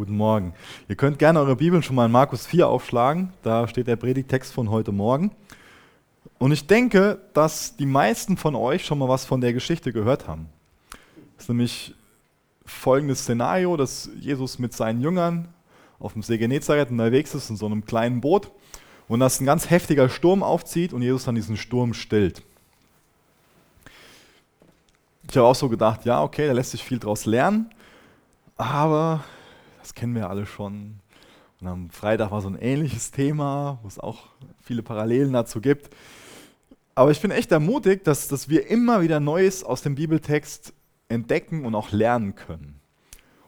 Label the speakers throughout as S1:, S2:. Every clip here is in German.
S1: Guten Morgen. Ihr könnt gerne eure Bibeln schon mal in Markus 4 aufschlagen. Da steht der Predigtext von heute Morgen. Und ich denke, dass die meisten von euch schon mal was von der Geschichte gehört haben. Das ist nämlich folgendes Szenario, dass Jesus mit seinen Jüngern auf dem See Genezareth unterwegs ist in so einem kleinen Boot und dass ein ganz heftiger Sturm aufzieht und Jesus dann diesen Sturm stillt. Ich habe auch so gedacht, ja, okay, da lässt sich viel draus lernen, aber das kennen wir alle schon. Und am Freitag war so ein ähnliches Thema, wo es auch viele Parallelen dazu gibt. Aber ich bin echt ermutigt, dass, dass wir immer wieder Neues aus dem Bibeltext entdecken und auch lernen können.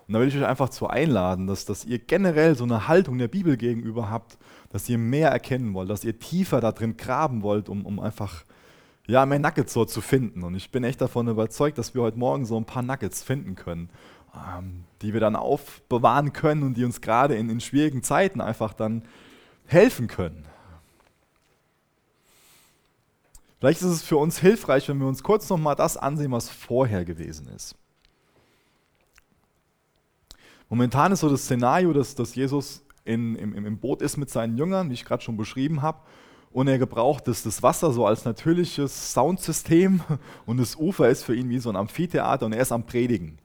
S1: Und da will ich euch einfach zu einladen, dass, dass ihr generell so eine Haltung der Bibel gegenüber habt, dass ihr mehr erkennen wollt, dass ihr tiefer da drin graben wollt, um, um einfach ja, mehr Nuggets so zu finden. Und ich bin echt davon überzeugt, dass wir heute Morgen so ein paar Nuggets finden können, die wir dann aufbewahren können und die uns gerade in, in schwierigen Zeiten einfach dann helfen können. Vielleicht ist es für uns hilfreich, wenn wir uns kurz nochmal das ansehen, was vorher gewesen ist. Momentan ist so das Szenario, dass, dass Jesus in, im, im Boot ist mit seinen Jüngern, wie ich gerade schon beschrieben habe, und er gebraucht das, das Wasser so als natürliches Soundsystem und das Ufer ist für ihn wie so ein Amphitheater und er ist am Predigen.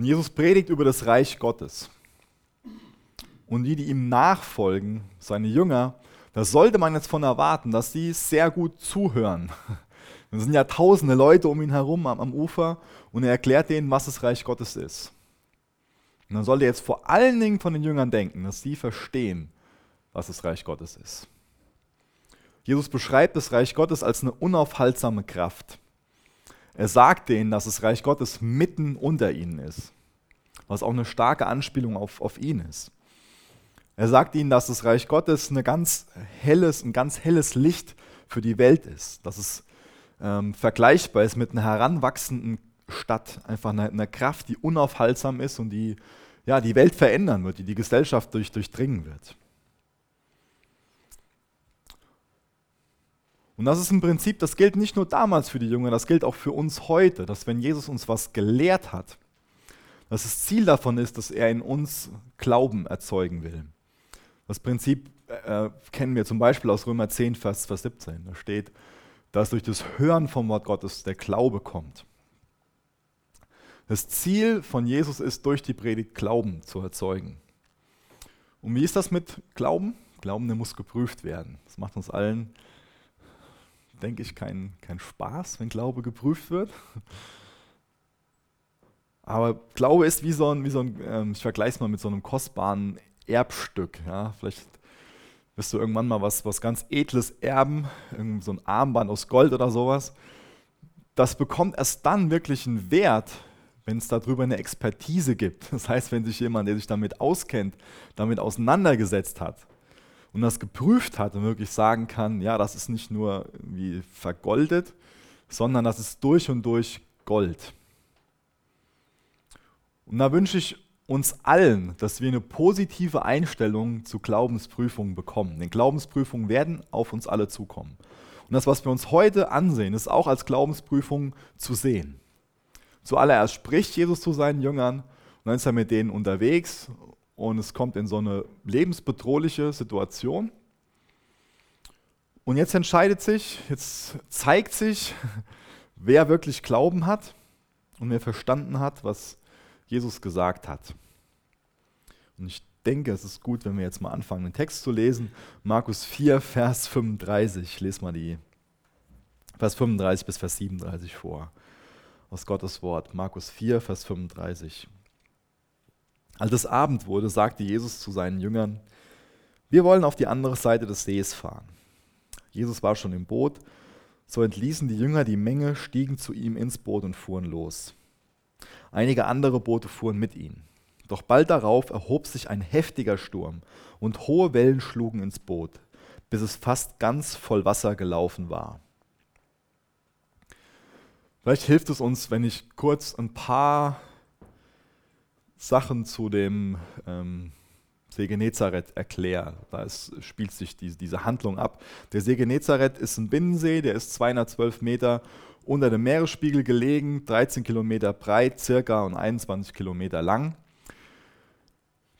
S1: Und Jesus predigt über das Reich Gottes. Und die, die ihm nachfolgen, seine Jünger, da sollte man jetzt von erwarten, dass sie sehr gut zuhören. Es sind ja tausende Leute um ihn herum am, am Ufer und er erklärt denen, was das Reich Gottes ist. Und dann sollte jetzt vor allen Dingen von den Jüngern denken, dass sie verstehen, was das Reich Gottes ist. Jesus beschreibt das Reich Gottes als eine unaufhaltsame Kraft. Er sagt denen, dass das Reich Gottes mitten unter ihnen ist, was auch eine starke Anspielung auf, auf ihn ist. Er sagt ihnen, dass das Reich Gottes eine ganz helles, ein ganz helles Licht für die Welt ist, dass es ähm, vergleichbar ist mit einer heranwachsenden Stadt, einfach einer, einer, Kraft, die unaufhaltsam ist und die ja, die Welt verändern wird, die die Gesellschaft durch, durchdringen wird. Und das ist im Prinzip, das gilt nicht nur damals für die Jünger, das gilt auch für uns heute, dass wenn Jesus uns was gelehrt hat, dass das Ziel davon ist, dass er in uns Glauben erzeugen will. Das Prinzip äh, kennen wir zum Beispiel aus Römer 10, Vers, Vers 17. Da steht, dass durch das Hören vom Wort Gottes der Glaube kommt. Das Ziel von Jesus ist, durch die Predigt Glauben zu erzeugen. Und wie ist das mit Glauben? Glauben, der muss geprüft werden. Das macht uns allen denke ich, kein, kein Spaß, wenn Glaube geprüft wird. Aber Glaube ist wie so ein, wie so ein ähm, ich vergleiche es mal mit so einem kostbaren Erbstück. Ja? Vielleicht wirst du irgendwann mal was, was ganz Edles erben, so ein Armband aus Gold oder sowas. Das bekommt erst dann wirklich einen Wert, wenn es darüber eine Expertise gibt. Das heißt, wenn sich jemand, der sich damit auskennt, damit auseinandergesetzt hat und das geprüft hat und wirklich sagen kann, ja, das ist nicht nur wie vergoldet, sondern das ist durch und durch Gold. Und da wünsche ich uns allen, dass wir eine positive Einstellung zu Glaubensprüfungen bekommen. Denn Glaubensprüfungen werden auf uns alle zukommen. Und das, was wir uns heute ansehen, ist auch als Glaubensprüfung zu sehen. Zuallererst spricht Jesus zu seinen Jüngern und dann ist er mit denen unterwegs und es kommt in so eine lebensbedrohliche Situation. Und jetzt entscheidet sich, jetzt zeigt sich, wer wirklich Glauben hat und wer verstanden hat, was Jesus gesagt hat. Und ich denke, es ist gut, wenn wir jetzt mal anfangen, den Text zu lesen. Markus 4, Vers 35. Ich lese mal die Vers 35 bis Vers 37 vor. Aus Gottes Wort. Markus 4, Vers 35. Als es Abend wurde, sagte Jesus zu seinen Jüngern, wir wollen auf die andere Seite des Sees fahren. Jesus war schon im Boot, so entließen die Jünger die Menge, stiegen zu ihm ins Boot und fuhren los. Einige andere Boote fuhren mit ihnen. Doch bald darauf erhob sich ein heftiger Sturm und hohe Wellen schlugen ins Boot, bis es fast ganz voll Wasser gelaufen war. Vielleicht hilft es uns, wenn ich kurz ein paar Sachen zu dem ähm, See Genezareth. Da ist, spielt sich die, diese Handlung ab. Der See Genezareth ist ein Binnensee, der ist 212 Meter unter dem Meeresspiegel gelegen, 13 Kilometer breit circa und 21 Kilometer lang.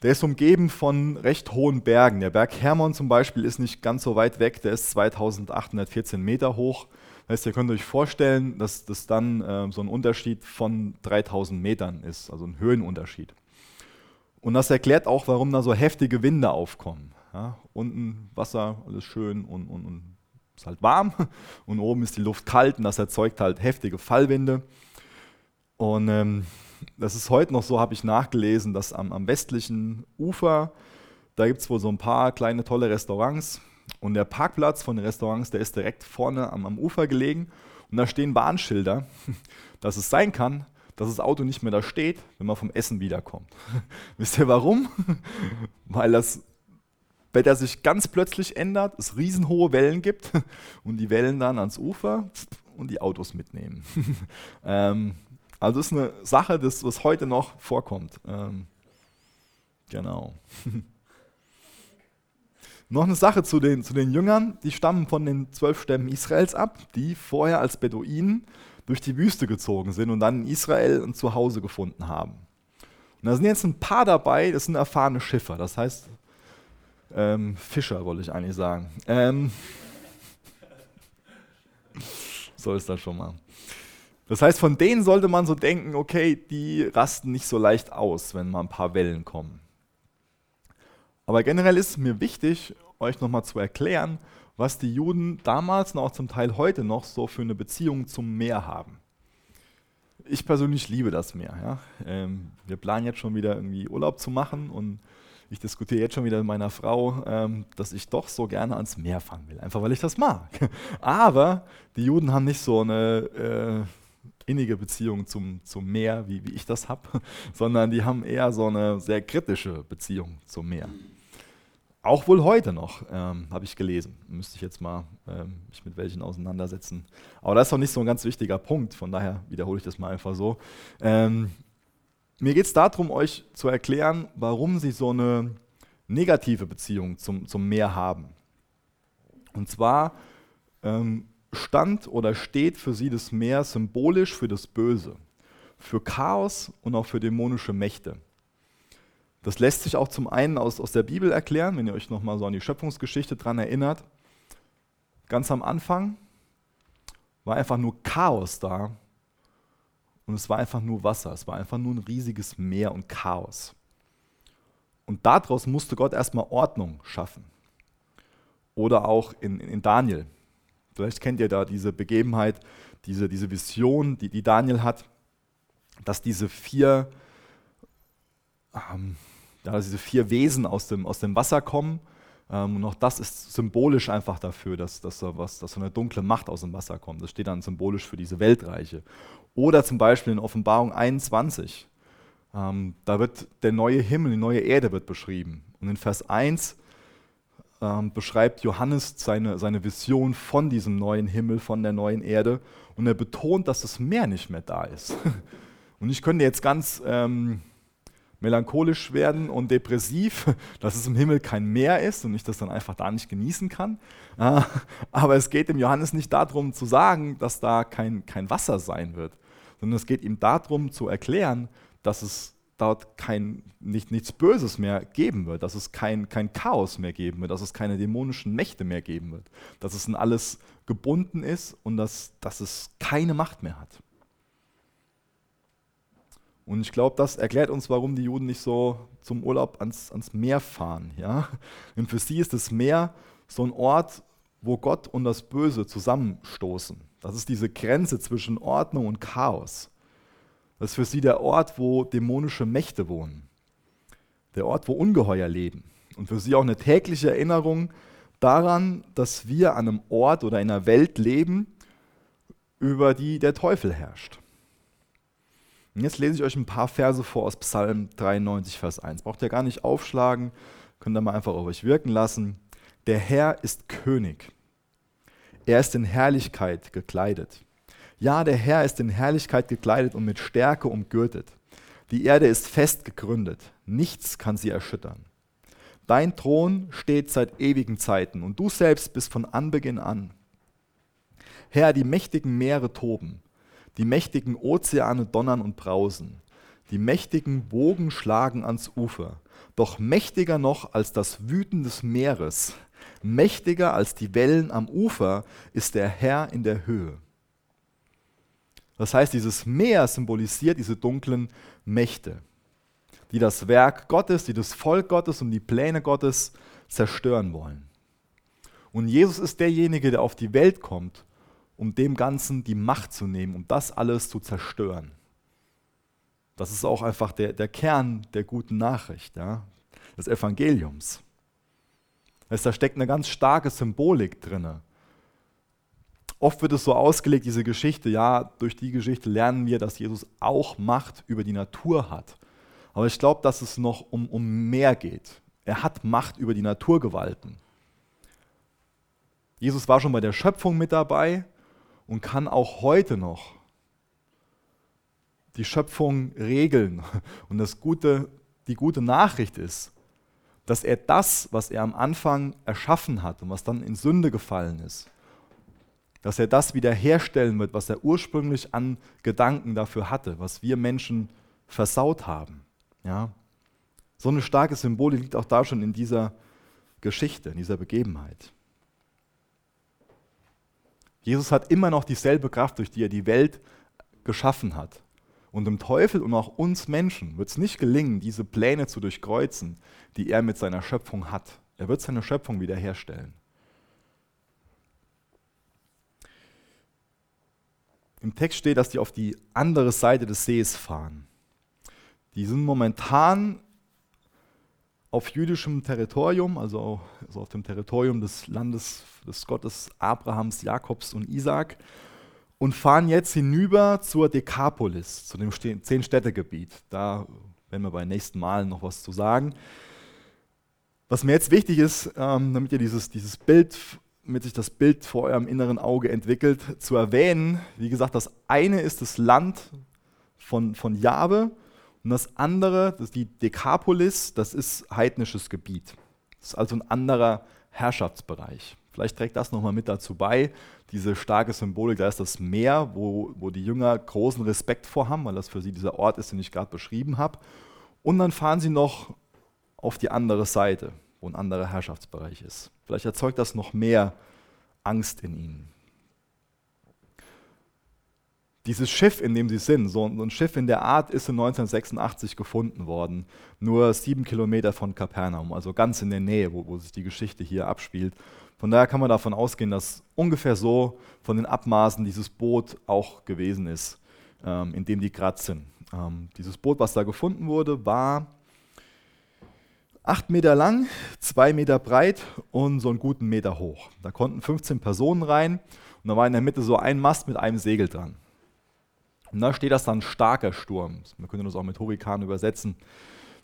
S1: Der ist umgeben von recht hohen Bergen. Der Berg Hermon zum Beispiel ist nicht ganz so weit weg, der ist 2814 Meter hoch. Das heißt, ihr könnt euch vorstellen, dass das dann äh, so ein Unterschied von 3000 Metern ist, also ein Höhenunterschied. Und das erklärt auch, warum da so heftige Winde aufkommen. Ja, unten Wasser, alles schön und, und, und ist halt warm und oben ist die Luft kalt und das erzeugt halt heftige Fallwinde. Und ähm, das ist heute noch so, habe ich nachgelesen, dass am, am westlichen Ufer, da gibt es wohl so ein paar kleine tolle Restaurants und der Parkplatz von den Restaurants, der ist direkt vorne am, am Ufer gelegen und da stehen Warnschilder, dass es sein kann, dass das Auto nicht mehr da steht, wenn man vom Essen wiederkommt. Wisst ihr warum? Weil das Wetter sich ganz plötzlich ändert, es riesenhohe Wellen gibt und die Wellen dann ans Ufer und die Autos mitnehmen. ähm, also ist eine Sache, das, was heute noch vorkommt. Ähm, genau. Noch eine Sache zu den, zu den Jüngern, die stammen von den zwölf Stämmen Israels ab, die vorher als Beduinen durch die Wüste gezogen sind und dann in Israel ein Zuhause gefunden haben. Und da sind jetzt ein paar dabei, das sind erfahrene Schiffer, das heißt ähm, Fischer, wollte ich eigentlich sagen. Ähm, so ist das schon mal. Das heißt, von denen sollte man so denken, okay, die rasten nicht so leicht aus, wenn mal ein paar Wellen kommen. Aber generell ist es mir wichtig, euch nochmal zu erklären, was die Juden damals und auch zum Teil heute noch so für eine Beziehung zum Meer haben. Ich persönlich liebe das Meer. Ja? Ähm, wir planen jetzt schon wieder irgendwie Urlaub zu machen und ich diskutiere jetzt schon wieder mit meiner Frau, ähm, dass ich doch so gerne ans Meer fahren will, einfach weil ich das mag. Aber die Juden haben nicht so eine äh, innige Beziehung zum, zum Meer, wie, wie ich das habe, sondern die haben eher so eine sehr kritische Beziehung zum Meer. Auch wohl heute noch, ähm, habe ich gelesen. Müsste ich jetzt mal ähm, mich mit welchen auseinandersetzen. Aber das ist doch nicht so ein ganz wichtiger Punkt, von daher wiederhole ich das mal einfach so. Ähm, mir geht es darum, euch zu erklären, warum sie so eine negative Beziehung zum, zum Meer haben. Und zwar ähm, stand oder steht für sie das Meer symbolisch für das Böse, für Chaos und auch für dämonische Mächte. Das lässt sich auch zum einen aus, aus der Bibel erklären, wenn ihr euch nochmal so an die Schöpfungsgeschichte dran erinnert. Ganz am Anfang war einfach nur Chaos da und es war einfach nur Wasser, es war einfach nur ein riesiges Meer und Chaos. Und daraus musste Gott erstmal Ordnung schaffen. Oder auch in, in Daniel, Vielleicht kennt ihr da diese Begebenheit, diese, diese Vision, die, die Daniel hat, dass diese vier, ähm, ja, diese vier Wesen aus dem, aus dem Wasser kommen. Ähm, und auch das ist symbolisch einfach dafür, dass, dass, so was, dass so eine dunkle Macht aus dem Wasser kommt. Das steht dann symbolisch für diese Weltreiche. Oder zum Beispiel in Offenbarung 21. Ähm, da wird der neue Himmel, die neue Erde wird beschrieben. Und in Vers 1 ähm, beschreibt Johannes seine, seine Vision von diesem neuen Himmel, von der neuen Erde. Und er betont, dass das Meer nicht mehr da ist. Und ich könnte jetzt ganz ähm, melancholisch werden und depressiv, dass es im Himmel kein Meer ist und ich das dann einfach da nicht genießen kann. Aber es geht dem Johannes nicht darum zu sagen, dass da kein, kein Wasser sein wird, sondern es geht ihm darum zu erklären, dass es dort kein, nicht, nichts Böses mehr geben wird, dass es kein, kein Chaos mehr geben wird, dass es keine dämonischen Mächte mehr geben wird, dass es in alles gebunden ist und dass, dass es keine Macht mehr hat. Und ich glaube, das erklärt uns, warum die Juden nicht so zum Urlaub ans, ans Meer fahren. Ja? Denn für sie ist das Meer so ein Ort, wo Gott und das Böse zusammenstoßen. Das ist diese Grenze zwischen Ordnung und Chaos. Das ist für sie der Ort, wo dämonische Mächte wohnen. Der Ort, wo Ungeheuer leben. Und für sie auch eine tägliche Erinnerung daran, dass wir an einem Ort oder in einer Welt leben, über die der Teufel herrscht. Und jetzt lese ich euch ein paar Verse vor aus Psalm 93, Vers 1. Braucht ihr gar nicht aufschlagen, könnt ihr mal einfach auf euch wirken lassen. Der Herr ist König. Er ist in Herrlichkeit gekleidet. Ja, der Herr ist in Herrlichkeit gekleidet und mit Stärke umgürtet. Die Erde ist fest gegründet, nichts kann sie erschüttern. Dein Thron steht seit ewigen Zeiten und du selbst bist von Anbeginn an. Herr, die mächtigen Meere toben, die mächtigen Ozeane donnern und brausen, die mächtigen Wogen schlagen ans Ufer. doch mächtiger noch als das Wüten des Meeres, mächtiger als die Wellen am Ufer ist der Herr in der Höhe. Das heißt, dieses Meer symbolisiert diese dunklen Mächte, die das Werk Gottes, die das Volk Gottes und die Pläne Gottes zerstören wollen. Und Jesus ist derjenige, der auf die Welt kommt, um dem Ganzen die Macht zu nehmen, um das alles zu zerstören. Das ist auch einfach der, der Kern der guten Nachricht, ja, des Evangeliums. Das da steckt eine ganz starke Symbolik drin. Oft wird es so ausgelegt, diese Geschichte, ja, durch die Geschichte lernen wir, dass Jesus auch Macht über die Natur hat. Aber ich glaube, dass es noch um, um mehr geht. Er hat Macht über die Naturgewalten. Jesus war schon bei der Schöpfung mit dabei und kann auch heute noch die Schöpfung regeln. Und das gute, die gute Nachricht ist, dass er das, was er am Anfang erschaffen hat und was dann in Sünde gefallen ist, dass er das wiederherstellen wird, was er ursprünglich an Gedanken dafür hatte, was wir Menschen versaut haben. Ja? So eine starke Symbolik liegt auch da schon in dieser Geschichte, in dieser Begebenheit. Jesus hat immer noch dieselbe Kraft, durch die er die Welt geschaffen hat. Und dem Teufel und auch uns Menschen wird es nicht gelingen, diese Pläne zu durchkreuzen, die er mit seiner Schöpfung hat. Er wird seine Schöpfung wiederherstellen. Im Text steht, dass die auf die andere Seite des Sees fahren. Die sind momentan auf jüdischem Territorium, also, also auf dem Territorium des Landes des Gottes Abrahams, Jakobs und Isaac und fahren jetzt hinüber zur Dekapolis, zu dem Zehn-Städte-Gebiet. Da werden wir beim nächsten Mal noch was zu sagen. Was mir jetzt wichtig ist, ähm, damit ihr dieses, dieses Bild, damit sich das Bild vor eurem inneren Auge entwickelt, zu erwähnen, wie gesagt, das eine ist das Land von, von Jabe und das andere, das ist die Dekapolis, das ist heidnisches Gebiet. Das ist also ein anderer Herrschaftsbereich. Vielleicht trägt das nochmal mit dazu bei, diese starke Symbolik, da ist das Meer, wo, wo die Jünger großen Respekt vor haben, weil das für sie dieser Ort ist, den ich gerade beschrieben habe. Und dann fahren sie noch auf die andere Seite, wo ein anderer Herrschaftsbereich ist. Vielleicht erzeugt das noch mehr Angst in ihnen dieses Schiff, in dem sie sind, so ein Schiff in der Art ist in 1986 gefunden worden, nur sieben Kilometer von Kapernaum, also ganz in der Nähe, wo, wo sich die Geschichte hier abspielt. Von daher kann man davon ausgehen, dass ungefähr so von den Abmaßen dieses Boot auch gewesen ist, ähm, in dem die gerade sind. Ähm, dieses Boot, was da gefunden wurde, war acht Meter lang, zwei Meter breit und so einen guten Meter hoch. Da konnten 15 Personen rein und da war in der Mitte so ein Mast mit einem Segel dran. Und da steht das dann starker Sturm. Man könnte das auch mit Hurrikan übersetzen.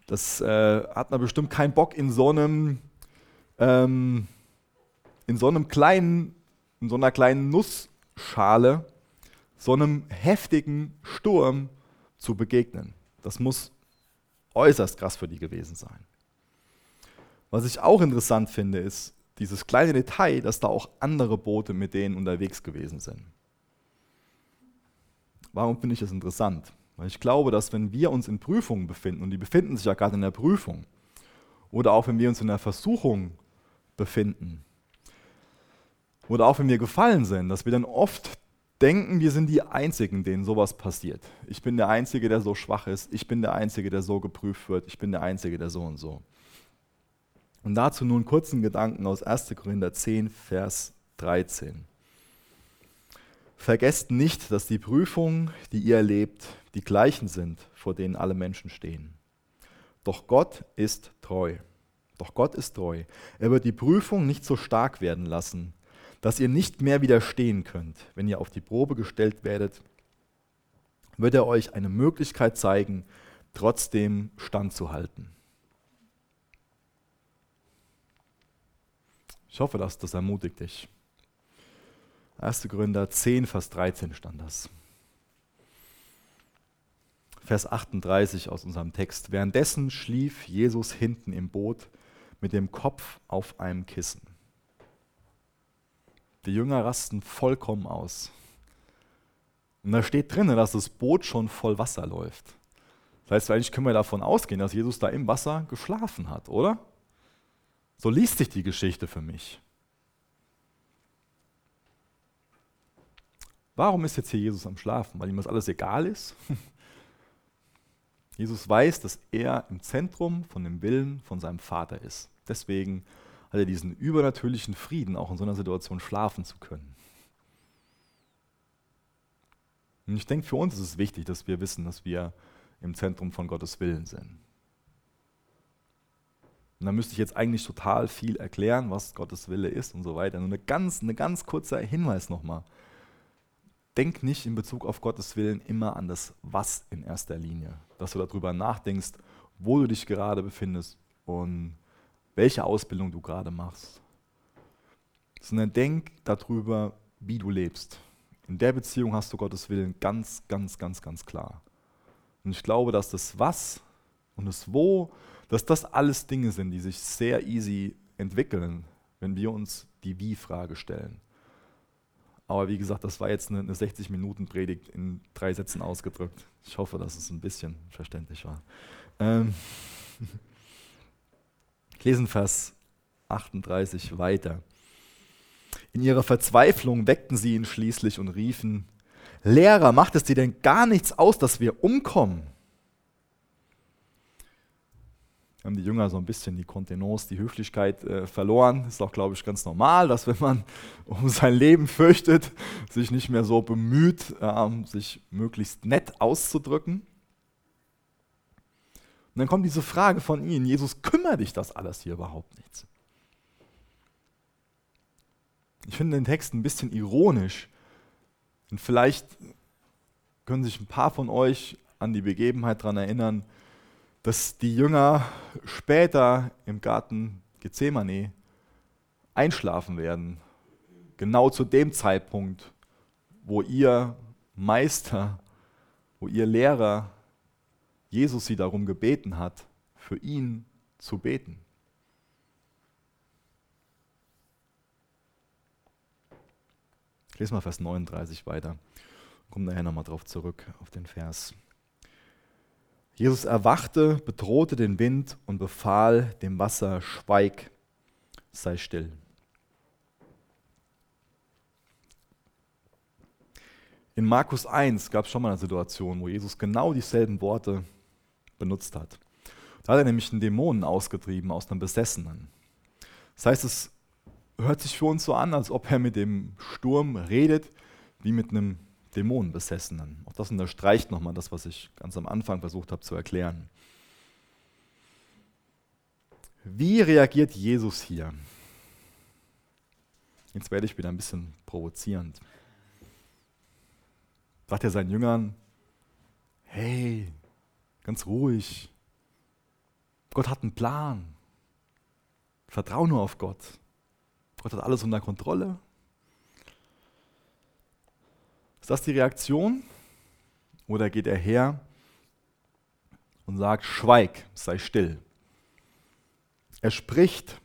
S1: Das äh, hat man bestimmt keinen Bock in so einem, ähm, in so einem kleinen, in so einer kleinen Nussschale, so einem heftigen Sturm zu begegnen. Das muss äußerst krass für die gewesen sein. Was ich auch interessant finde, ist dieses kleine Detail, dass da auch andere Boote mit denen unterwegs gewesen sind. Warum finde ich das interessant? Weil ich glaube, dass wenn wir uns in Prüfungen befinden, und die befinden sich ja gerade in der Prüfung, oder auch wenn wir uns in der Versuchung befinden, oder auch wenn wir gefallen sind, dass wir dann oft denken, wir sind die Einzigen, denen sowas passiert. Ich bin der Einzige, der so schwach ist. Ich bin der Einzige, der so geprüft wird. Ich bin der Einzige, der so und so. Und dazu nun kurzen Gedanken aus 1. Korinther 10, Vers 13. Vergesst nicht, dass die Prüfungen, die ihr erlebt, die gleichen sind, vor denen alle Menschen stehen. Doch Gott ist treu. Doch Gott ist treu. Er wird die Prüfung nicht so stark werden lassen, dass ihr nicht mehr widerstehen könnt. Wenn ihr auf die Probe gestellt werdet, wird er euch eine Möglichkeit zeigen, trotzdem standzuhalten. Ich hoffe, dass das ermutigt dich. 1. Gründer 10, Vers 13 stand das. Vers 38 aus unserem Text. Währenddessen schlief Jesus hinten im Boot mit dem Kopf auf einem Kissen. Die Jünger rasten vollkommen aus. Und da steht drin, dass das Boot schon voll Wasser läuft. Das heißt, eigentlich können wir davon ausgehen, dass Jesus da im Wasser geschlafen hat, oder? So liest sich die Geschichte für mich. Warum ist jetzt hier Jesus am Schlafen? Weil ihm das alles egal ist? Jesus weiß, dass er im Zentrum von dem Willen von seinem Vater ist. Deswegen hat er diesen übernatürlichen Frieden, auch in so einer Situation schlafen zu können. Und ich denke, für uns ist es wichtig, dass wir wissen, dass wir im Zentrum von Gottes Willen sind. Und da müsste ich jetzt eigentlich total viel erklären, was Gottes Wille ist und so weiter. Nur eine ganz, eine ganz kurzer Hinweis nochmal. Denk nicht in Bezug auf Gottes Willen immer an das Was in erster Linie. Dass du darüber nachdenkst, wo du dich gerade befindest und welche Ausbildung du gerade machst. Sondern denk darüber, wie du lebst. In der Beziehung hast du Gottes Willen ganz, ganz, ganz, ganz klar. Und ich glaube, dass das Was und das Wo, dass das alles Dinge sind, die sich sehr easy entwickeln, wenn wir uns die Wie-Frage stellen. Aber wie gesagt, das war jetzt eine, eine 60-Minuten-Predigt in drei Sätzen ausgedrückt. Ich hoffe, dass es ein bisschen verständlich war. Ähm ich lese Vers 38 weiter. In ihrer Verzweiflung weckten sie ihn schließlich und riefen, Lehrer, macht es dir denn gar nichts aus, dass wir umkommen? Haben die Jünger so ein bisschen die Kontenance, die Höflichkeit äh, verloren. Ist auch, glaube ich, ganz normal, dass wenn man um sein Leben fürchtet, sich nicht mehr so bemüht, ähm, sich möglichst nett auszudrücken. Und dann kommt diese Frage von ihnen, Jesus, kümmert dich das alles hier überhaupt nichts? Ich finde den Text ein bisschen ironisch. Und vielleicht können sich ein paar von euch an die Begebenheit daran erinnern, dass die Jünger später im Garten Gethsemane einschlafen werden. Genau zu dem Zeitpunkt, wo ihr Meister, wo ihr Lehrer Jesus sie darum gebeten hat, für ihn zu beten. Ich lese mal Vers 39 weiter. Kommen nachher nochmal drauf zurück, auf den Vers. Jesus erwachte, bedrohte den Wind und befahl dem Wasser, schweig, sei still. In Markus 1 gab es schon mal eine Situation, wo Jesus genau dieselben Worte benutzt hat. Da hat er nämlich einen Dämonen ausgetrieben aus einem Besessenen. Das heißt, es hört sich für uns so an, als ob er mit dem Sturm redet, wie mit einem Dämonenbesessenen. Auch das unterstreicht nochmal das, was ich ganz am Anfang versucht habe zu erklären. Wie reagiert Jesus hier? Jetzt werde ich wieder ein bisschen provozierend. Sagt er seinen Jüngern, hey, ganz ruhig, Gott hat einen Plan. Vertrau nur auf Gott. Gott hat alles unter Kontrolle. Ist das die Reaktion? Oder geht er her und sagt, schweig, sei still. Er spricht,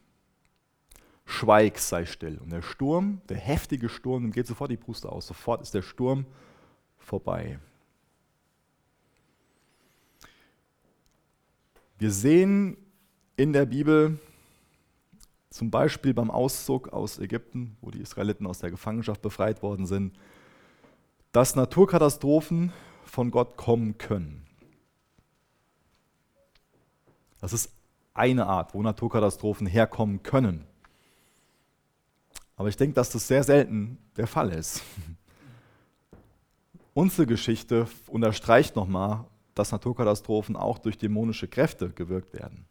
S1: schweig, sei still. Und der Sturm, der heftige Sturm, geht sofort die Puste aus. Sofort ist der Sturm vorbei. Wir sehen in der Bibel, zum Beispiel beim Auszug aus Ägypten, wo die Israeliten aus der Gefangenschaft befreit worden sind, dass Naturkatastrophen von Gott kommen können. Das ist eine Art, wo Naturkatastrophen herkommen können. Aber ich denke, dass das sehr selten der Fall ist. Unsere Geschichte unterstreicht nochmal, dass Naturkatastrophen auch durch dämonische Kräfte gewirkt werden.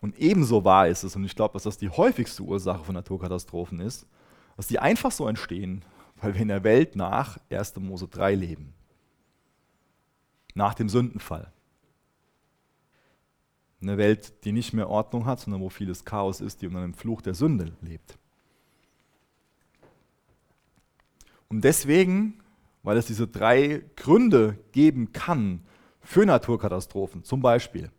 S1: Und ebenso wahr ist es, und ich glaube, dass das die häufigste Ursache von Naturkatastrophen ist, dass die einfach so entstehen, weil wir in der Welt nach 1. Mose 3 leben. Nach dem Sündenfall. Eine Welt, die nicht mehr Ordnung hat, sondern wo vieles Chaos ist, die unter dem Fluch der Sünde lebt. Und deswegen, weil es diese drei Gründe geben kann für Naturkatastrophen, zum Beispiel.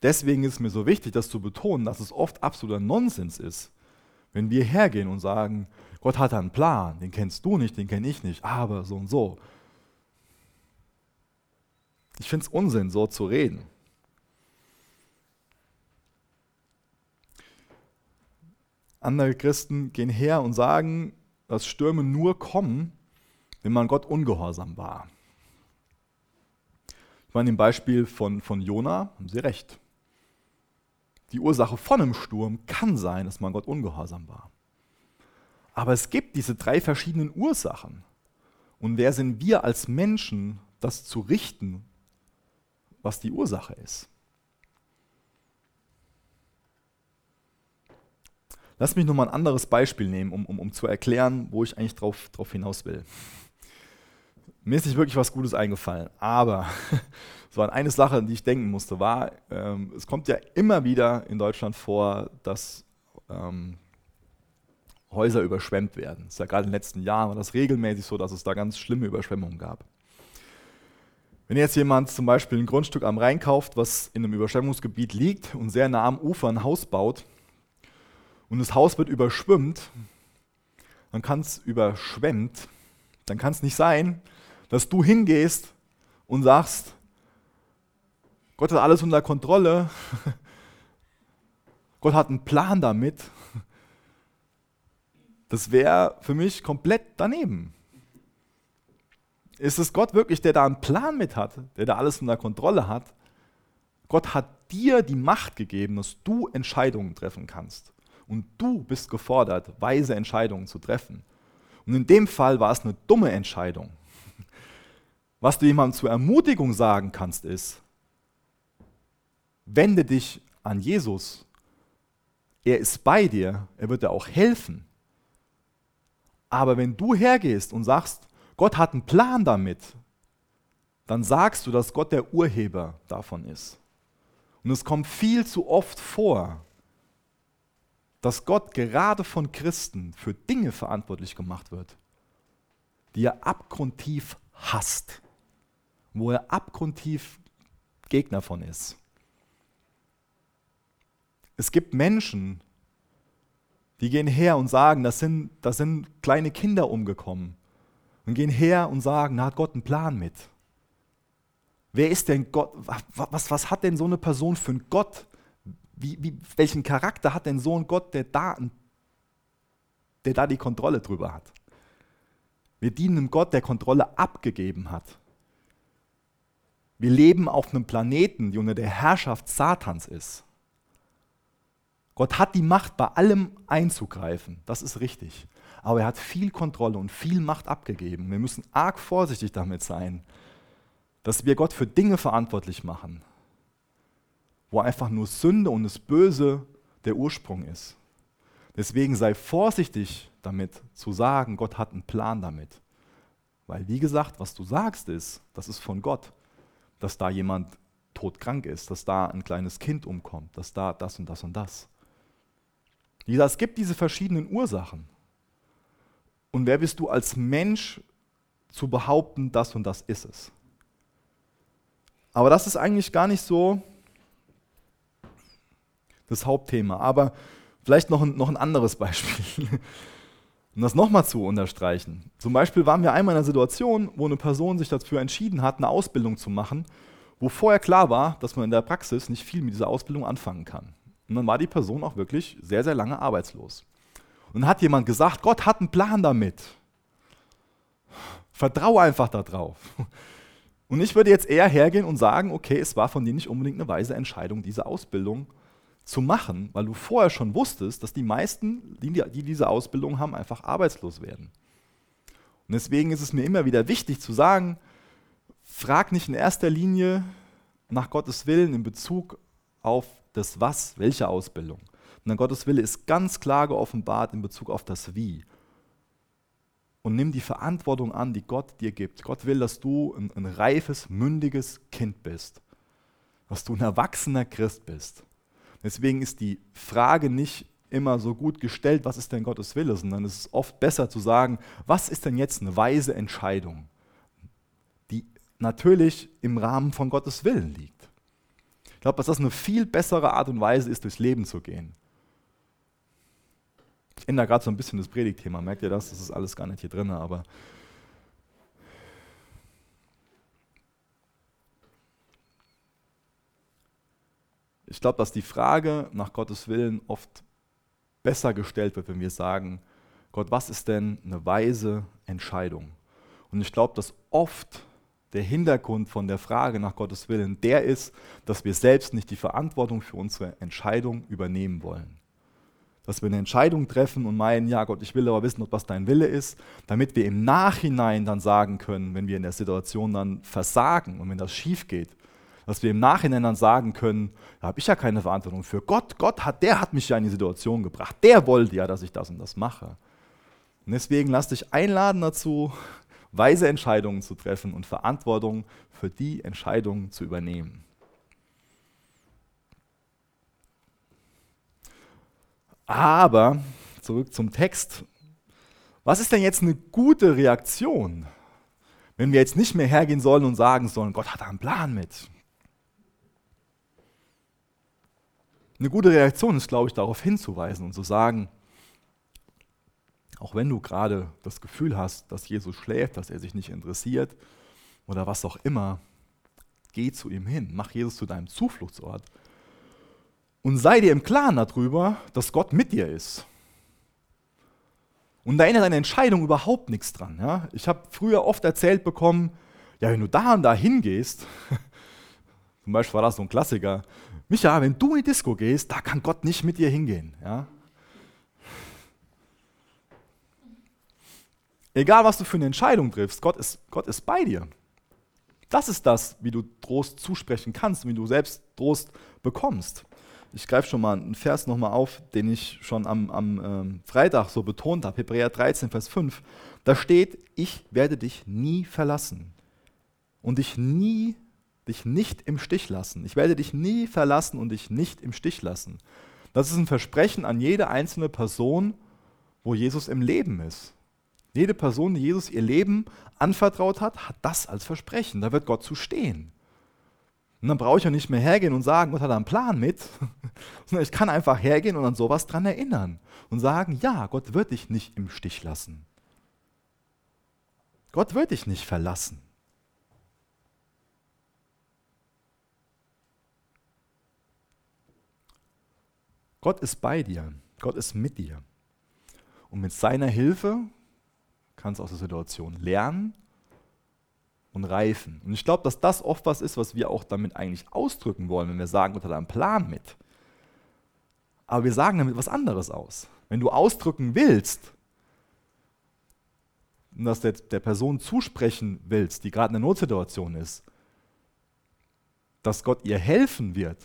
S1: Deswegen ist es mir so wichtig, das zu betonen, dass es oft absoluter Nonsens ist, wenn wir hergehen und sagen, Gott hat einen Plan, den kennst du nicht, den kenne ich nicht, aber so und so. Ich finde es Unsinn, so zu reden. Andere Christen gehen her und sagen, dass Stürme nur kommen, wenn man Gott ungehorsam war. Ich meine, im Beispiel von, von Jona haben sie recht. Die Ursache von einem Sturm kann sein, dass man Gott ungehorsam war. Aber es gibt diese drei verschiedenen Ursachen. Und wer sind wir als Menschen, das zu richten, was die Ursache ist? Lass mich nochmal ein anderes Beispiel nehmen, um, um, um zu erklären, wo ich eigentlich drauf, drauf hinaus will. Mir ist nicht wirklich was Gutes eingefallen, aber so an eine Sache, an die ich denken musste, war, ähm, es kommt ja immer wieder in Deutschland vor, dass ähm, Häuser überschwemmt werden. Das ist ja gerade in den letzten Jahren war das regelmäßig so, dass es da ganz schlimme Überschwemmungen gab. Wenn jetzt jemand zum Beispiel ein Grundstück am Rhein kauft, was in einem Überschwemmungsgebiet liegt und sehr nah am Ufer ein Haus baut, und das Haus wird überschwemmt, dann kann es überschwemmt, dann kann es nicht sein, dass du hingehst und sagst, Gott hat alles unter Kontrolle, Gott hat einen Plan damit. Das wäre für mich komplett daneben. Ist es Gott wirklich, der da einen Plan mit hat, der da alles unter Kontrolle hat? Gott hat dir die Macht gegeben, dass du Entscheidungen treffen kannst. Und du bist gefordert, weise Entscheidungen zu treffen. Und in dem Fall war es eine dumme Entscheidung. Was du jemandem zur Ermutigung sagen kannst, ist, wende dich an Jesus. Er ist bei dir, er wird dir auch helfen. Aber wenn du hergehst und sagst, Gott hat einen Plan damit, dann sagst du, dass Gott der Urheber davon ist. Und es kommt viel zu oft vor, dass Gott gerade von Christen für Dinge verantwortlich gemacht wird, die er abgrundtief hasst, wo er abgrundtief Gegner von ist. Es gibt Menschen, die gehen her und sagen, das sind, das sind kleine Kinder umgekommen. Und gehen her und sagen, da hat Gott einen Plan mit. Wer ist denn Gott? Was, was hat denn so eine Person für einen Gott, wie, wie, welchen Charakter hat denn so ein Gott, der da, der da die Kontrolle drüber hat? Wir dienen einem Gott, der Kontrolle abgegeben hat. Wir leben auf einem Planeten, der unter der Herrschaft Satans ist. Gott hat die Macht, bei allem einzugreifen, das ist richtig. Aber er hat viel Kontrolle und viel Macht abgegeben. Wir müssen arg vorsichtig damit sein, dass wir Gott für Dinge verantwortlich machen, wo einfach nur Sünde und das Böse der Ursprung ist. Deswegen sei vorsichtig damit zu sagen, Gott hat einen Plan damit. Weil, wie gesagt, was du sagst ist, das ist von Gott, dass da jemand todkrank ist, dass da ein kleines Kind umkommt, dass da das und das und das. Wie gesagt, es gibt diese verschiedenen Ursachen. Und wer bist du als Mensch zu behaupten, das und das ist es? Aber das ist eigentlich gar nicht so das Hauptthema. Aber vielleicht noch ein, noch ein anderes Beispiel, um das nochmal zu unterstreichen. Zum Beispiel waren wir einmal in einer Situation, wo eine Person sich dafür entschieden hat, eine Ausbildung zu machen, wo vorher klar war, dass man in der Praxis nicht viel mit dieser Ausbildung anfangen kann. Und dann war die Person auch wirklich sehr, sehr lange arbeitslos. Und hat jemand gesagt, Gott hat einen Plan damit. Vertraue einfach darauf. Und ich würde jetzt eher hergehen und sagen, okay, es war von dir nicht unbedingt eine weise Entscheidung, diese Ausbildung zu machen, weil du vorher schon wusstest, dass die meisten, die diese Ausbildung haben, einfach arbeitslos werden. Und deswegen ist es mir immer wieder wichtig zu sagen, frag nicht in erster Linie nach Gottes Willen in Bezug auf das Was, welche Ausbildung. Und Gottes Wille ist ganz klar geoffenbart in Bezug auf das Wie. Und nimm die Verantwortung an, die Gott dir gibt. Gott will, dass du ein, ein reifes, mündiges Kind bist. Dass du ein erwachsener Christ bist. Deswegen ist die Frage nicht immer so gut gestellt, was ist denn Gottes Wille, sondern es ist oft besser zu sagen, was ist denn jetzt eine weise Entscheidung, die natürlich im Rahmen von Gottes Willen liegt. Ich glaube, dass das eine viel bessere Art und Weise ist, durchs Leben zu gehen. Ich ändere gerade so ein bisschen das Predigtthema, merkt ihr das? Das ist alles gar nicht hier drin, aber. Ich glaube, dass die Frage nach Gottes Willen oft besser gestellt wird, wenn wir sagen, Gott, was ist denn eine weise Entscheidung? Und ich glaube, dass oft der Hintergrund von der Frage nach Gottes Willen der ist, dass wir selbst nicht die Verantwortung für unsere Entscheidung übernehmen wollen. Dass wir eine Entscheidung treffen und meinen, ja Gott, ich will aber wissen, das dein Wille ist, damit wir im Nachhinein dann sagen können, wenn wir in der Situation dann versagen und wenn das schief geht, dass wir im Nachhinein dann sagen können, da habe ich ja keine Verantwortung für. Gott, Gott hat, der hat mich ja in die Situation gebracht. Der wollte ja, dass ich das und das mache. Und deswegen lass dich einladen dazu, weise Entscheidungen zu treffen und Verantwortung für die Entscheidungen zu übernehmen. Aber zurück zum Text. Was ist denn jetzt eine gute Reaktion, wenn wir jetzt nicht mehr hergehen sollen und sagen sollen, Gott hat einen Plan mit? Eine gute Reaktion ist, glaube ich, darauf hinzuweisen und zu sagen, auch wenn du gerade das Gefühl hast, dass Jesus schläft, dass er sich nicht interessiert oder was auch immer, geh zu ihm hin, mach Jesus zu deinem Zufluchtsort und sei dir im Klaren darüber, dass Gott mit dir ist. Und da erinnert deine Entscheidung überhaupt nichts dran. Ja? Ich habe früher oft erzählt bekommen, ja, wenn du da und da hingehst, zum Beispiel war das so ein Klassiker, Micha, wenn du in die Disco gehst, da kann Gott nicht mit dir hingehen. Ja? Egal, was du für eine Entscheidung triffst, Gott ist, Gott ist bei dir. Das ist das, wie du Trost zusprechen kannst, wie du selbst Trost bekommst. Ich greife schon mal einen Vers nochmal auf, den ich schon am, am ähm, Freitag so betont habe, Hebräer 13, Vers 5. Da steht, ich werde dich nie verlassen und dich nie, dich nicht im Stich lassen. Ich werde dich nie verlassen und dich nicht im Stich lassen. Das ist ein Versprechen an jede einzelne Person, wo Jesus im Leben ist. Jede Person, die Jesus ihr Leben anvertraut hat, hat das als Versprechen. Da wird Gott zu stehen. Und dann brauche ich ja nicht mehr hergehen und sagen, Gott hat einen Plan mit, sondern ich kann einfach hergehen und an sowas dran erinnern und sagen, ja, Gott wird dich nicht im Stich lassen. Gott wird dich nicht verlassen. Gott ist bei dir, Gott ist mit dir. Und mit seiner Hilfe kannst aus der Situation lernen und reifen. Und ich glaube, dass das oft was ist, was wir auch damit eigentlich ausdrücken wollen, wenn wir sagen, hat einen Plan mit. Aber wir sagen damit was anderes aus. Wenn du ausdrücken willst, und das der, der Person zusprechen willst, die gerade in einer Notsituation ist, dass Gott ihr helfen wird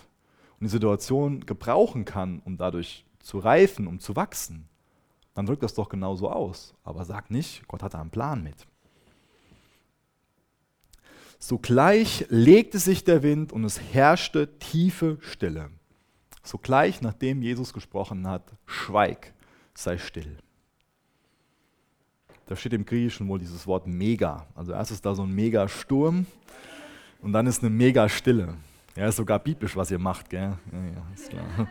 S1: und die Situation gebrauchen kann, um dadurch zu reifen, um zu wachsen, dann drückt das doch genauso aus. Aber sag nicht, Gott hat da einen Plan mit. Sogleich legte sich der Wind und es herrschte tiefe Stille. Sogleich, nachdem Jesus gesprochen hat, schweig, sei still. Da steht im Griechischen wohl dieses Wort mega. Also erst ist da so ein mega Sturm und dann ist eine mega Stille. Ja, ist sogar biblisch, was ihr macht, gell? Ja, ja, ist klar.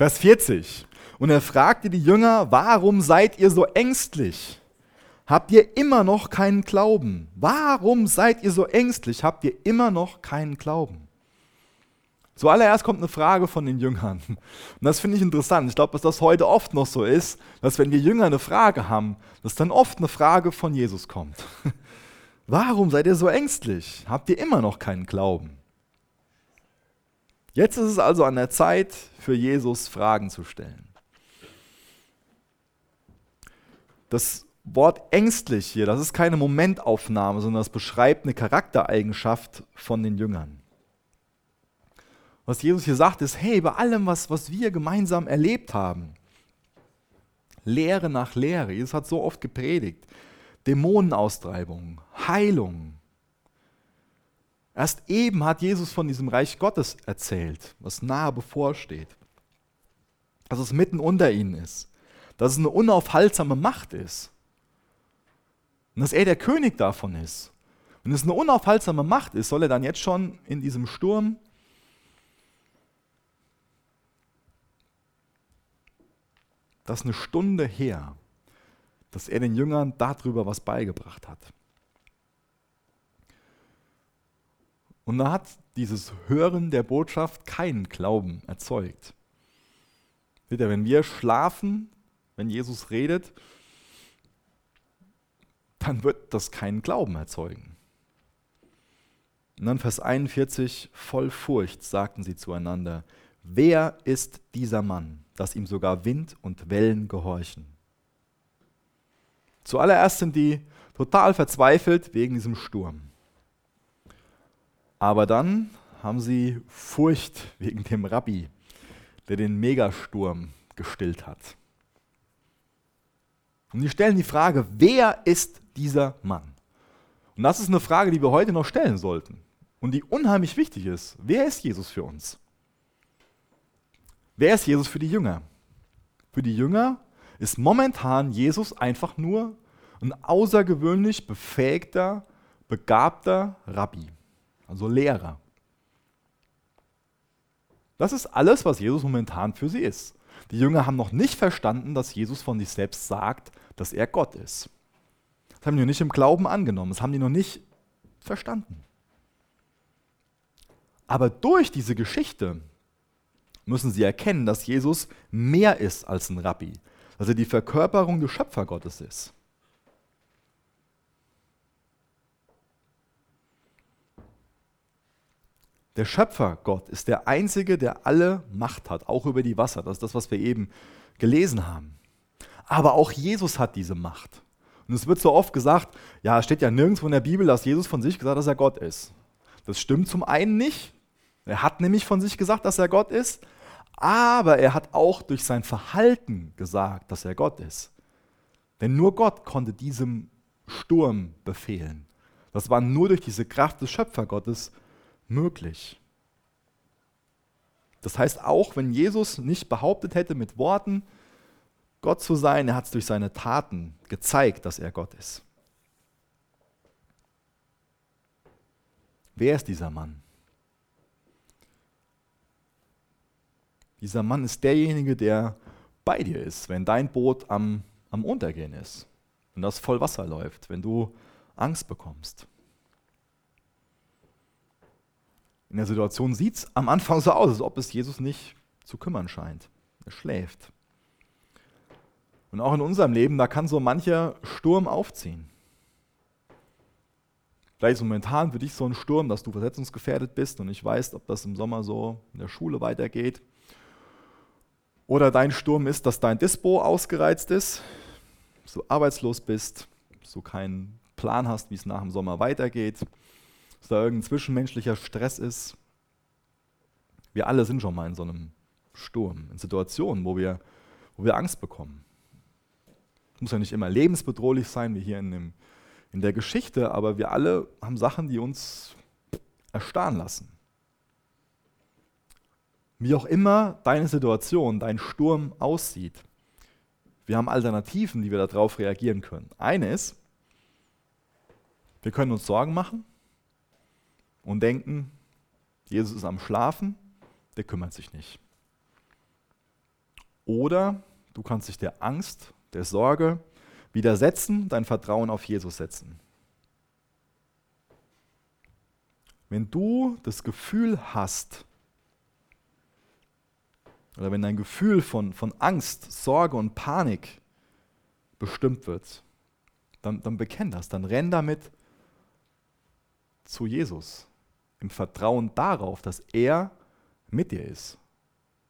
S1: Vers 40. Und er fragte die Jünger, warum seid ihr so ängstlich? Habt ihr immer noch keinen Glauben? Warum seid ihr so ängstlich? Habt ihr immer noch keinen Glauben? Zuallererst kommt eine Frage von den Jüngern. Und das finde ich interessant. Ich glaube, dass das heute oft noch so ist, dass wenn wir Jünger eine Frage haben, dass dann oft eine Frage von Jesus kommt. Warum seid ihr so ängstlich? Habt ihr immer noch keinen Glauben? Jetzt ist es also an der Zeit, für Jesus Fragen zu stellen. Das Wort ängstlich hier, das ist keine Momentaufnahme, sondern das beschreibt eine Charaktereigenschaft von den Jüngern. Was Jesus hier sagt, ist, hey, bei allem, was, was wir gemeinsam erlebt haben, Lehre nach Lehre, Jesus hat so oft gepredigt, Dämonenaustreibung, Heilung, Erst eben hat Jesus von diesem Reich Gottes erzählt, was nahe bevorsteht. Dass es mitten unter ihnen ist. Dass es eine unaufhaltsame Macht ist. Und dass er der König davon ist. Wenn es eine unaufhaltsame Macht ist, soll er dann jetzt schon in diesem Sturm das ist eine Stunde her, dass er den Jüngern darüber was beigebracht hat. Und da hat dieses Hören der Botschaft keinen Glauben erzeugt. Seht ihr, wenn wir schlafen, wenn Jesus redet, dann wird das keinen Glauben erzeugen. Und dann Vers 41, voll Furcht sagten sie zueinander, wer ist dieser Mann, dass ihm sogar Wind und Wellen gehorchen? Zuallererst sind die total verzweifelt wegen diesem Sturm. Aber dann haben sie Furcht wegen dem Rabbi, der den Megasturm gestillt hat. Und die stellen die Frage, wer ist dieser Mann? Und das ist eine Frage, die wir heute noch stellen sollten und die unheimlich wichtig ist. Wer ist Jesus für uns? Wer ist Jesus für die Jünger? Für die Jünger ist momentan Jesus einfach nur ein außergewöhnlich befähigter, begabter Rabbi also Lehrer. Das ist alles, was Jesus momentan für sie ist. Die Jünger haben noch nicht verstanden, dass Jesus von sich selbst sagt, dass er Gott ist. Das haben die noch nicht im Glauben angenommen, das haben die noch nicht verstanden. Aber durch diese Geschichte müssen sie erkennen, dass Jesus mehr ist als ein Rabbi, dass er die Verkörperung des Schöpfergottes ist. Der Schöpfer Gott ist der Einzige, der alle Macht hat, auch über die Wasser. Das ist das, was wir eben gelesen haben. Aber auch Jesus hat diese Macht. Und es wird so oft gesagt, ja, es steht ja nirgendwo in der Bibel, dass Jesus von sich gesagt hat, dass er Gott ist. Das stimmt zum einen nicht. Er hat nämlich von sich gesagt, dass er Gott ist. Aber er hat auch durch sein Verhalten gesagt, dass er Gott ist. Denn nur Gott konnte diesem Sturm befehlen. Das war nur durch diese Kraft des Schöpfergottes möglich. Das heißt, auch wenn Jesus nicht behauptet hätte mit Worten, Gott zu sein, er hat es durch seine Taten gezeigt, dass er Gott ist. Wer ist dieser Mann? Dieser Mann ist derjenige, der bei dir ist, wenn dein Boot am, am Untergehen ist, wenn das voll Wasser läuft, wenn du Angst bekommst. In der Situation sieht es am Anfang so aus, als ob es Jesus nicht zu kümmern scheint. Er schläft. Und auch in unserem Leben, da kann so mancher Sturm aufziehen. Vielleicht ist momentan für dich so ein Sturm, dass du versetzungsgefährdet bist und nicht weißt, ob das im Sommer so in der Schule weitergeht. Oder dein Sturm ist, dass dein Dispo ausgereizt ist, dass du arbeitslos bist, dass du keinen Plan hast, wie es nach dem Sommer weitergeht dass da irgendein zwischenmenschlicher Stress ist. Wir alle sind schon mal in so einem Sturm, in Situationen, wo wir, wo wir Angst bekommen. Es muss ja nicht immer lebensbedrohlich sein, wie hier in, dem, in der Geschichte, aber wir alle haben Sachen, die uns erstarren lassen. Wie auch immer deine Situation, dein Sturm aussieht, wir haben Alternativen, die wir darauf reagieren können. Eine ist, wir können uns Sorgen machen und denken, Jesus ist am Schlafen, der kümmert sich nicht. Oder du kannst dich der Angst, der Sorge widersetzen, dein Vertrauen auf Jesus setzen. Wenn du das Gefühl hast, oder wenn dein Gefühl von, von Angst, Sorge und Panik bestimmt wird, dann, dann bekenn das, dann renn damit zu Jesus im Vertrauen darauf, dass er mit dir ist,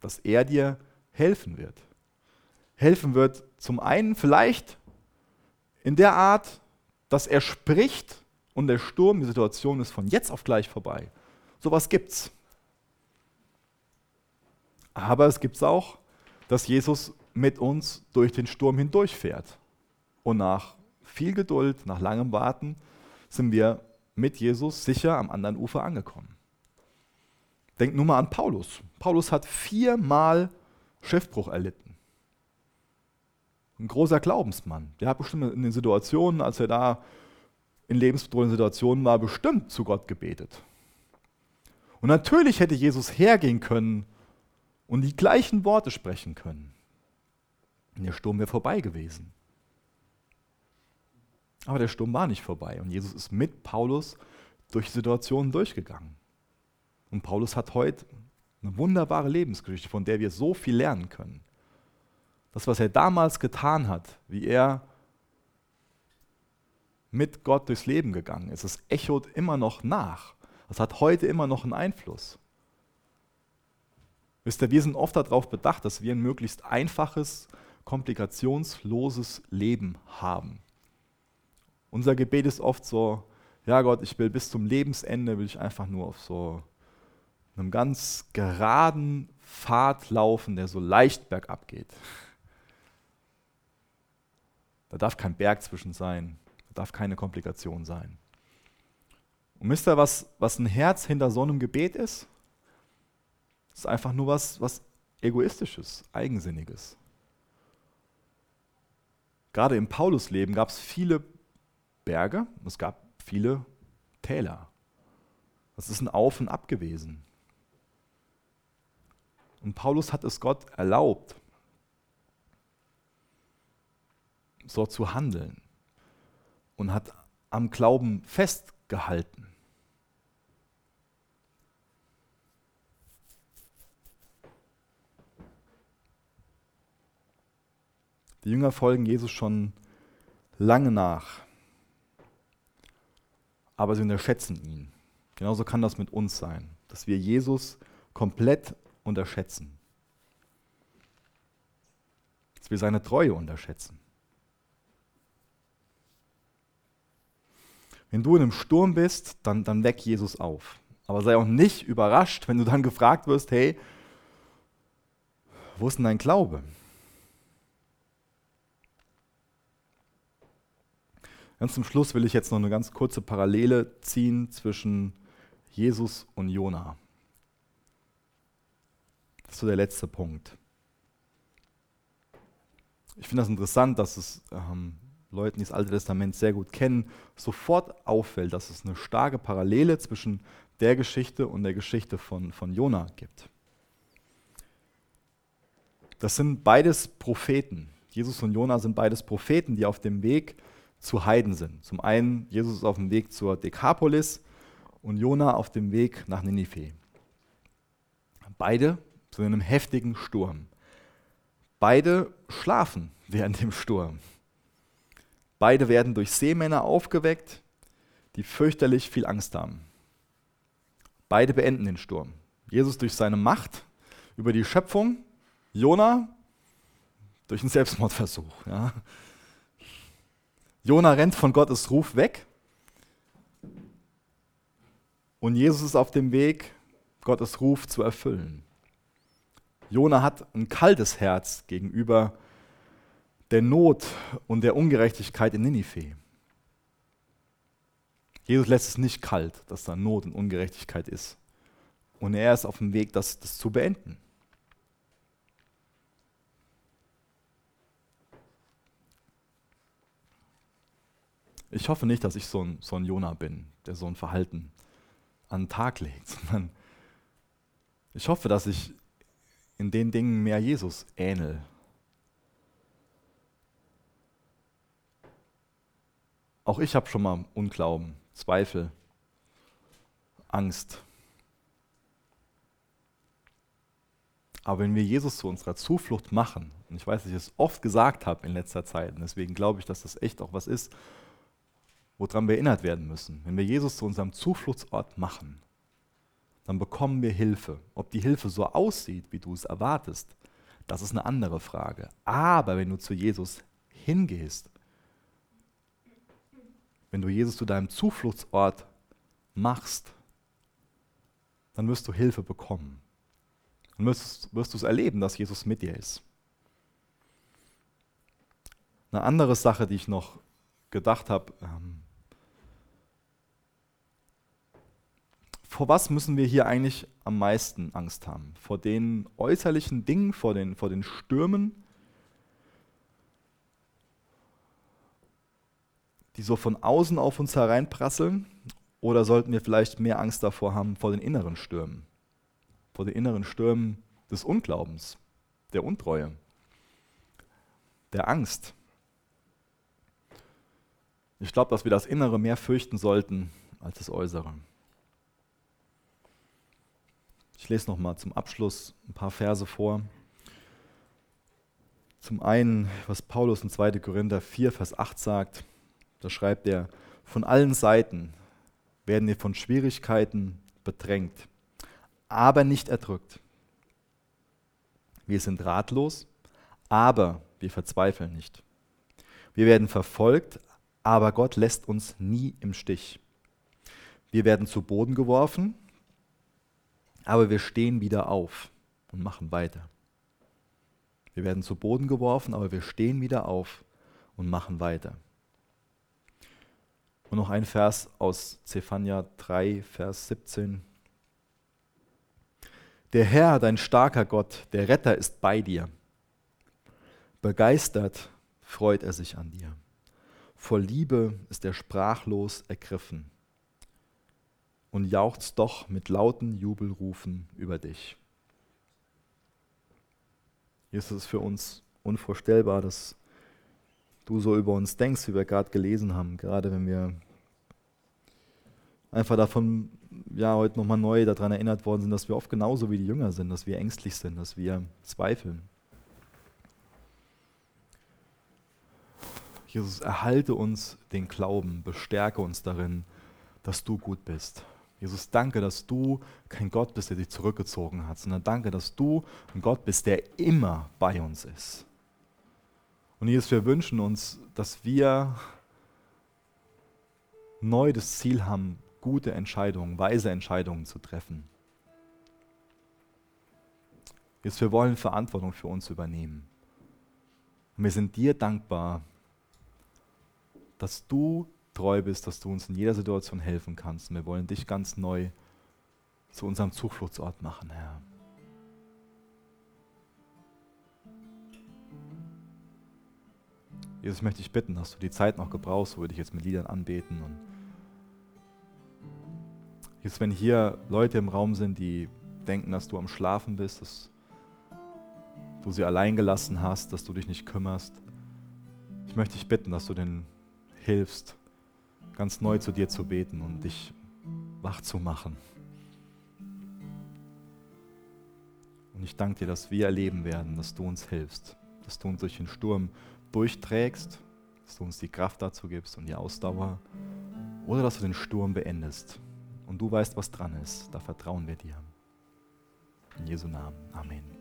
S1: dass er dir helfen wird. Helfen wird zum einen vielleicht in der Art, dass er spricht und der Sturm, die Situation ist von jetzt auf gleich vorbei. Sowas gibt's. Aber es gibt auch, dass Jesus mit uns durch den Sturm hindurchfährt. Und nach viel Geduld, nach langem Warten sind wir mit Jesus sicher am anderen Ufer angekommen. Denkt nur mal an Paulus. Paulus hat viermal Schiffbruch erlitten. Ein großer Glaubensmann. Der hat bestimmt in den Situationen, als er da in lebensbedrohlichen Situationen war, bestimmt zu Gott gebetet. Und natürlich hätte Jesus hergehen können und die gleichen Worte sprechen können. Und der Sturm wäre vorbei gewesen. Aber der Sturm war nicht vorbei und Jesus ist mit Paulus durch die Situation durchgegangen. Und Paulus hat heute eine wunderbare Lebensgeschichte, von der wir so viel lernen können. Das, was er damals getan hat, wie er mit Gott durchs Leben gegangen ist, es echot immer noch nach. Das hat heute immer noch einen Einfluss. Wisst ihr, wir sind oft darauf bedacht, dass wir ein möglichst einfaches, komplikationsloses Leben haben. Unser Gebet ist oft so, ja Gott, ich will bis zum Lebensende, will ich einfach nur auf so einem ganz geraden Pfad laufen, der so leicht bergab geht. Da darf kein Berg zwischen sein, da darf keine Komplikation sein. Und wisst ihr, was, was ein Herz hinter so einem Gebet ist? Das ist einfach nur was, was Egoistisches, Eigensinniges. Gerade im Paulusleben gab es viele Berge es gab viele Täler. Das ist ein Auf und Ab gewesen. Und Paulus hat es Gott erlaubt, so zu handeln und hat am Glauben festgehalten. Die Jünger folgen Jesus schon lange nach, aber sie unterschätzen ihn. Genauso kann das mit uns sein, dass wir Jesus komplett unterschätzen. Dass wir seine Treue unterschätzen. Wenn du in einem Sturm bist, dann, dann weck Jesus auf. Aber sei auch nicht überrascht, wenn du dann gefragt wirst, hey, wo ist denn dein Glaube? Ganz zum Schluss will ich jetzt noch eine ganz kurze Parallele ziehen zwischen Jesus und Jona. Das ist so der letzte Punkt. Ich finde das interessant, dass es ähm, Leuten, die das Alte Testament sehr gut kennen, sofort auffällt, dass es eine starke Parallele zwischen der Geschichte und der Geschichte von, von Jona gibt. Das sind beides Propheten. Jesus und Jona sind beides Propheten, die auf dem Weg zu Heiden sind. Zum einen, Jesus ist auf dem Weg zur Dekapolis und Jona auf dem Weg nach Ninive. Beide sind in einem heftigen Sturm. Beide schlafen während dem Sturm. Beide werden durch Seemänner aufgeweckt, die fürchterlich viel Angst haben. Beide beenden den Sturm. Jesus durch seine Macht über die Schöpfung, Jona durch einen Selbstmordversuch. Ja. Jona rennt von Gottes Ruf weg und Jesus ist auf dem Weg, Gottes Ruf zu erfüllen. Jona hat ein kaltes Herz gegenüber der Not und der Ungerechtigkeit in Ninive. Jesus lässt es nicht kalt, dass da Not und Ungerechtigkeit ist. Und er ist auf dem Weg, das, das zu beenden. Ich hoffe nicht, dass ich so ein, so ein Jona bin, der so ein Verhalten an den Tag legt, sondern ich hoffe, dass ich in den Dingen mehr Jesus ähnel. Auch ich habe schon mal Unglauben, Zweifel, Angst. Aber wenn wir Jesus zu unserer Zuflucht machen, und ich weiß, dass ich es oft gesagt habe in letzter Zeit, und deswegen glaube ich, dass das echt auch was ist, woran wir erinnert werden müssen. Wenn wir Jesus zu unserem Zufluchtsort machen, dann bekommen wir Hilfe. Ob die Hilfe so aussieht, wie du es erwartest, das ist eine andere Frage. Aber wenn du zu Jesus hingehst, wenn du Jesus zu deinem Zufluchtsort machst, dann wirst du Hilfe bekommen. Dann wirst, wirst du es erleben, dass Jesus mit dir ist. Eine andere Sache, die ich noch gedacht habe, ähm, vor was müssen wir hier eigentlich am meisten Angst haben? Vor den äußerlichen Dingen, vor den, vor den Stürmen, die so von außen auf uns hereinprasseln? Oder sollten wir vielleicht mehr Angst davor haben vor den inneren Stürmen? Vor den inneren Stürmen des Unglaubens, der Untreue, der Angst. Ich glaube, dass wir das Innere mehr fürchten sollten als das Äußere. Ich lese noch mal zum Abschluss ein paar Verse vor. Zum einen, was Paulus in 2. Korinther 4, Vers 8 sagt, da schreibt er, von allen Seiten werden wir von Schwierigkeiten bedrängt, aber nicht erdrückt. Wir sind ratlos, aber wir verzweifeln nicht. Wir werden verfolgt, aber Gott lässt uns nie im Stich. Wir werden zu Boden geworfen, aber wir stehen wieder auf und machen weiter. Wir werden zu Boden geworfen, aber wir stehen wieder auf und machen weiter. Und noch ein Vers aus Zephania 3, Vers 17. Der Herr, dein starker Gott, der Retter ist bei dir. Begeistert freut er sich an dir. Vor Liebe ist er sprachlos ergriffen und jauchzt doch mit lauten Jubelrufen über dich. Jesus ist für uns unvorstellbar, dass du so über uns denkst, wie wir gerade gelesen haben, gerade wenn wir einfach davon ja, heute nochmal neu daran erinnert worden sind, dass wir oft genauso wie die Jünger sind, dass wir ängstlich sind, dass wir zweifeln. Jesus, erhalte uns den Glauben, bestärke uns darin, dass du gut bist. Jesus, danke, dass du kein Gott bist, der dich zurückgezogen hat, sondern danke, dass du ein Gott bist, der immer bei uns ist. Und Jesus, wir wünschen uns, dass wir neu das Ziel haben, gute Entscheidungen, weise Entscheidungen zu treffen. Jetzt, wir wollen Verantwortung für uns übernehmen. Und wir sind dir dankbar, dass du treu bist, dass du uns in jeder Situation helfen kannst. Und wir wollen dich ganz neu zu unserem Zufluchtsort machen, Herr. Jesus, möchte ich bitten, dass du die Zeit noch gebrauchst, wo wir dich jetzt mit Liedern anbeten und Jetzt, wenn hier Leute im Raum sind, die denken, dass du am Schlafen bist, dass du sie allein gelassen hast, dass du dich nicht kümmerst, ich möchte dich bitten, dass du denen hilfst, ganz neu zu dir zu beten und dich wach zu machen. Und ich danke dir, dass wir erleben werden, dass du uns hilfst, dass du uns durch den Sturm durchträgst, dass du uns die Kraft dazu gibst und die Ausdauer oder dass du den Sturm beendest und du weißt, was dran ist. Da vertrauen wir dir. In Jesu Namen. Amen.